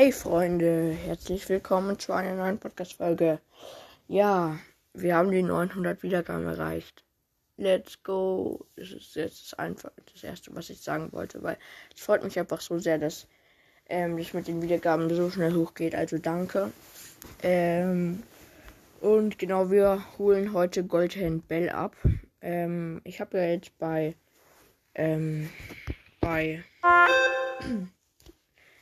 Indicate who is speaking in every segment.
Speaker 1: Hey Freunde, herzlich willkommen zu einer neuen Podcast-Folge. Ja, wir haben die 900 Wiedergaben erreicht. Let's go. Das ist jetzt einfach das Erste, was ich sagen wollte, weil es freut mich einfach so sehr, dass ähm, das mit den Wiedergaben so schnell hochgeht. Also danke. Ähm, und genau, wir holen heute Goldhand Bell ab. Ähm, ich habe ja jetzt bei ähm, bei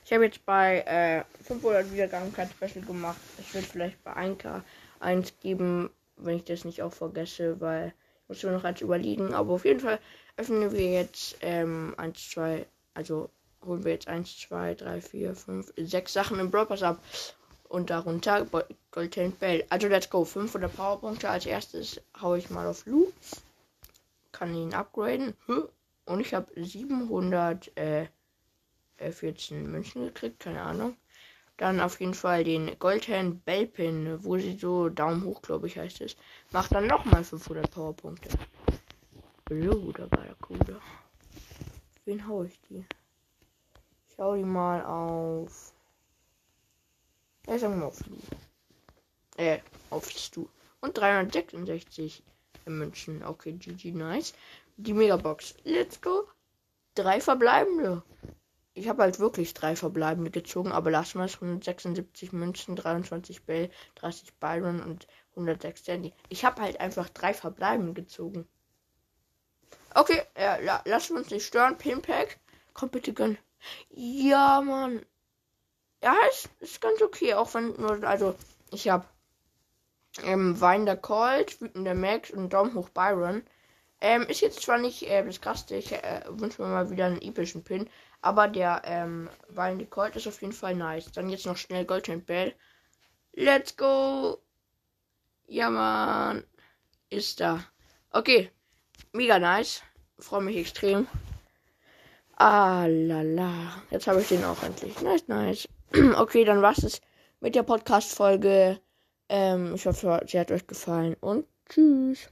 Speaker 1: ich habe jetzt bei äh, 500 Wiedergaben kein Special gemacht. Ich würde vielleicht bei 1K eins geben, wenn ich das nicht auch vergesse, weil ich muss mir noch eins überlegen. Aber auf jeden Fall öffnen wir jetzt ähm, 1, 2, also holen wir jetzt 1, 2, 3, 4, 5, 6 Sachen im Brawl Pass ab. Und darunter Golden Bell. Also let's go. 500 Powerpunkte. Als erstes haue ich mal auf Lu. Kann ihn upgraden. Und ich habe 700 äh, 14 Münzen gekriegt, keine Ahnung. Dann auf jeden Fall den Goldhand Bellpin, wo sie so Daumen hoch, glaube ich, heißt es. Macht dann nochmal 500 Powerpunkte. So, da war der Coole. Wen hau ich die? Ich hau die mal auf. Ja, sagen wir mal auf Stu. Äh, auf Stu. Und 366 Münzen. Okay, GG, nice. Die Megabox. Let's go. Drei verbleibende. Ich habe halt wirklich drei verbleibende gezogen, aber lassen wir es 176 Münzen, 23 Bell, 30 Byron und 106 Sandy. Ich habe halt einfach drei verbleibende gezogen. Okay, äh, la lassen wir uns nicht stören. Pinpack. Komm bitte gönn. Ja, Mann. Ja, ist, ist ganz okay, auch wenn nur, also, ich habe ähm, Weinender Colt, wütender Max und Daumen hoch Byron. Ähm, ist jetzt zwar nicht äh, das krasseste, ich äh, wünsche mir mal wieder einen epischen Pin, aber der ähm, Wallende Colt ist auf jeden Fall nice. Dann jetzt noch schnell Goldhand Bell. Let's go! Ja, man. Ist da. Okay. Mega nice. Freue mich extrem. Ah, la, la. Jetzt habe ich den auch endlich. Nice, nice. okay, dann war's es mit der Podcast-Folge. Ähm, ich hoffe, sie hat euch gefallen und tschüss.